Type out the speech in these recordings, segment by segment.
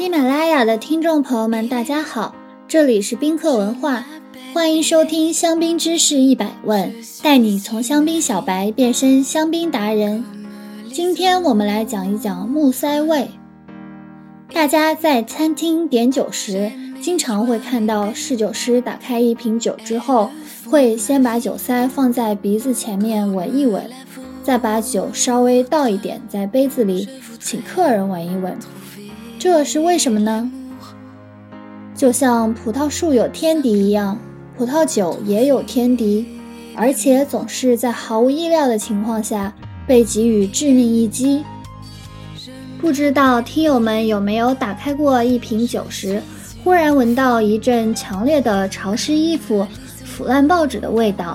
喜马拉雅的听众朋友们，大家好，这里是宾客文化，欢迎收听香槟知识一百问，带你从香槟小白变身香槟达人。今天我们来讲一讲木塞味。大家在餐厅点酒时，经常会看到侍酒师打开一瓶酒之后，会先把酒塞放在鼻子前面闻一闻，再把酒稍微倒一点在杯子里，请客人闻一闻。这是为什么呢？就像葡萄树有天敌一样，葡萄酒也有天敌，而且总是在毫无意料的情况下被给予致命一击。不知道听友们有没有打开过一瓶酒时，忽然闻到一阵强烈的潮湿衣服、腐烂报纸的味道？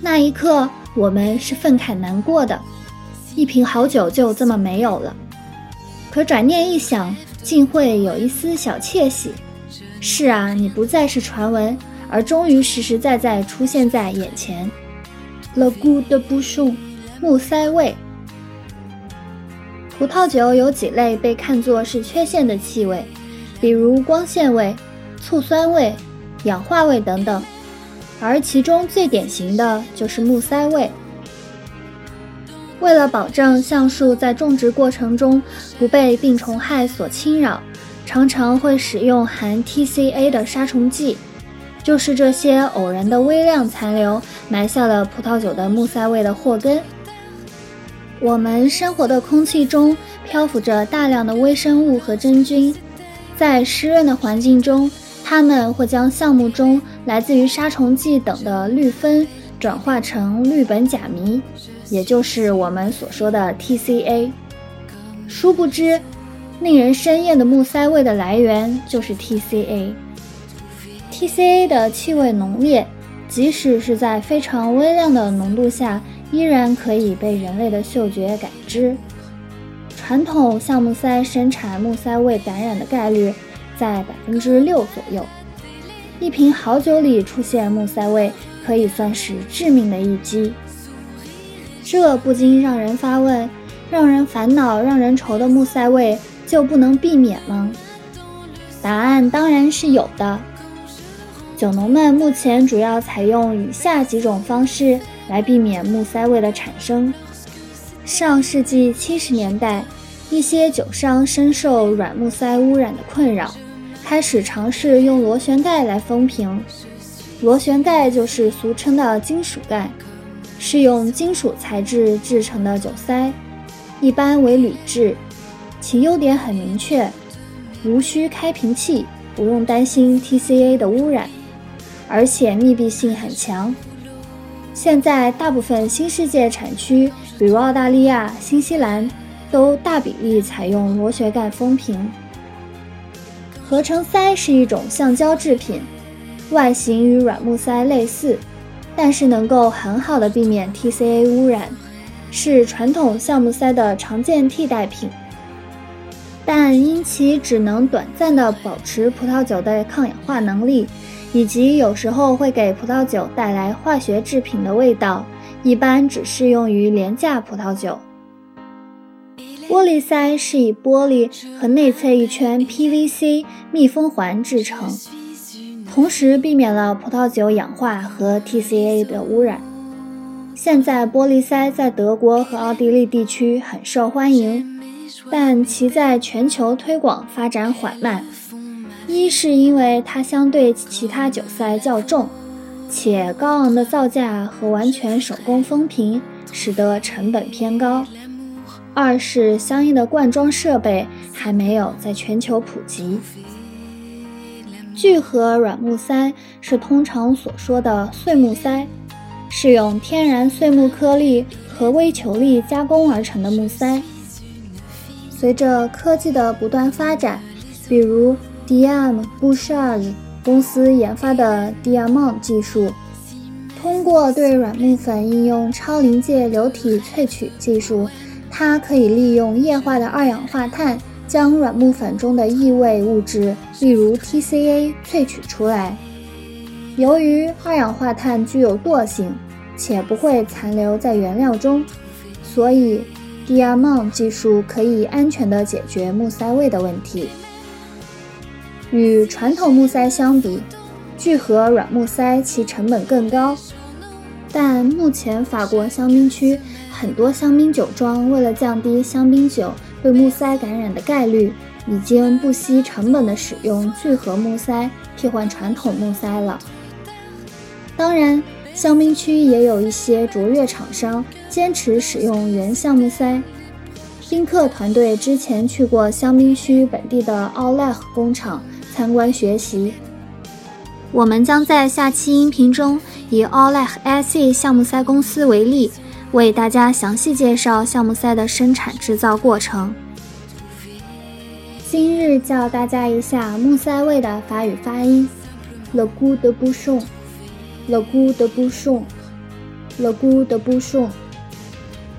那一刻，我们是愤慨难过的，一瓶好酒就这么没有了。可转念一想，竟会有一丝小窃喜。是啊，你不再是传闻，而终于实实在在出现在眼前。Le goût de bouchon，木塞味。葡萄酒有几类被看作是缺陷的气味，比如光线味、醋酸味、氧化味等等，而其中最典型的就是木塞味。为了保证橡树在种植过程中不被病虫害所侵扰，常常会使用含 TCA 的杀虫剂，就是这些偶然的微量残留埋下了葡萄酒的木塞味的祸根。我们生活的空气中漂浮着大量的微生物和真菌，在湿润的环境中，它们会将橡木中来自于杀虫剂等的氯酚转化成氯苯甲醚，也就是我们所说的 TCA。殊不知，令人生厌的木塞味的来源就是 TCA。TCA 的气味浓烈，即使是在非常微量的浓度下。依然可以被人类的嗅觉感知。传统橡木塞生产木塞味感染的概率在百分之六左右。一瓶好酒里出现木塞味，可以算是致命的一击。这不禁让人发问：让人烦恼、让人愁的木塞味就不能避免吗？答案当然是有的。酒农们目前主要采用以下几种方式。来避免木塞味的产生。上世纪七十年代，一些酒商深受软木塞污染的困扰，开始尝试用螺旋盖来封瓶。螺旋盖就是俗称的金属盖，是用金属材质制成的酒塞，一般为铝制，其优点很明确：无需开瓶器，不用担心 TCA 的污染，而且密闭性很强。现在大部分新世界产区，比如澳大利亚、新西兰，都大比例采用螺旋盖封瓶。合成塞是一种橡胶制品，外形与软木塞类似，但是能够很好的避免 TCA 污染，是传统橡木塞的常见替代品。但因其只能短暂的保持葡萄酒的抗氧化能力。以及有时候会给葡萄酒带来化学制品的味道，一般只适用于廉价葡萄酒。玻璃塞是以玻璃和内侧一圈 PVC 密封环制成，同时避免了葡萄酒氧化和 TCA 的污染。现在玻璃塞在德国和奥地利地区很受欢迎，但其在全球推广发展缓慢。一是因为它相对其他酒塞较重，且高昂的造价和完全手工封瓶使得成本偏高；二是相应的灌装设备还没有在全球普及。聚合软木塞是通常所说的碎木塞，是用天然碎木颗粒和微球粒加工而成的木塞。随着科技的不断发展，比如 Diam Bouchard 公司研发的 Diamond 技术，通过对软木粉应用超临界流体萃取技术，它可以利用液化的二氧化碳将软木粉中的异味物质，例如 TCA 萃取出来。由于二氧化碳具有惰性，且不会残留在原料中，所以 Diamon 技术可以安全地解决木塞味的问题。与传统木塞相比，聚合软木塞其成本更高。但目前法国香槟区很多香槟酒庄为了降低香槟酒被木塞感染的概率，已经不惜成本的使用聚合木塞替换传统木塞了。当然，香槟区也有一些卓越厂商坚持使用原橡木塞。宾客团队之前去过香槟区本地的奥莱和工厂参观学习。我们将在下期音频中以奥莱和 IC 橡木塞公司为例，为大家详细介绍橡木塞的生产制造过程。今日教大家一下木塞位的法语发音：le goût de bouchon，le goût de bouchon，le goût de bouchon。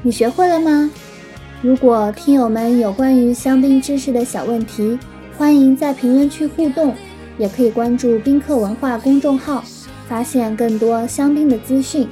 你学会了吗？如果听友们有关于香槟知识的小问题，欢迎在评论区互动，也可以关注宾客文化公众号，发现更多香槟的资讯。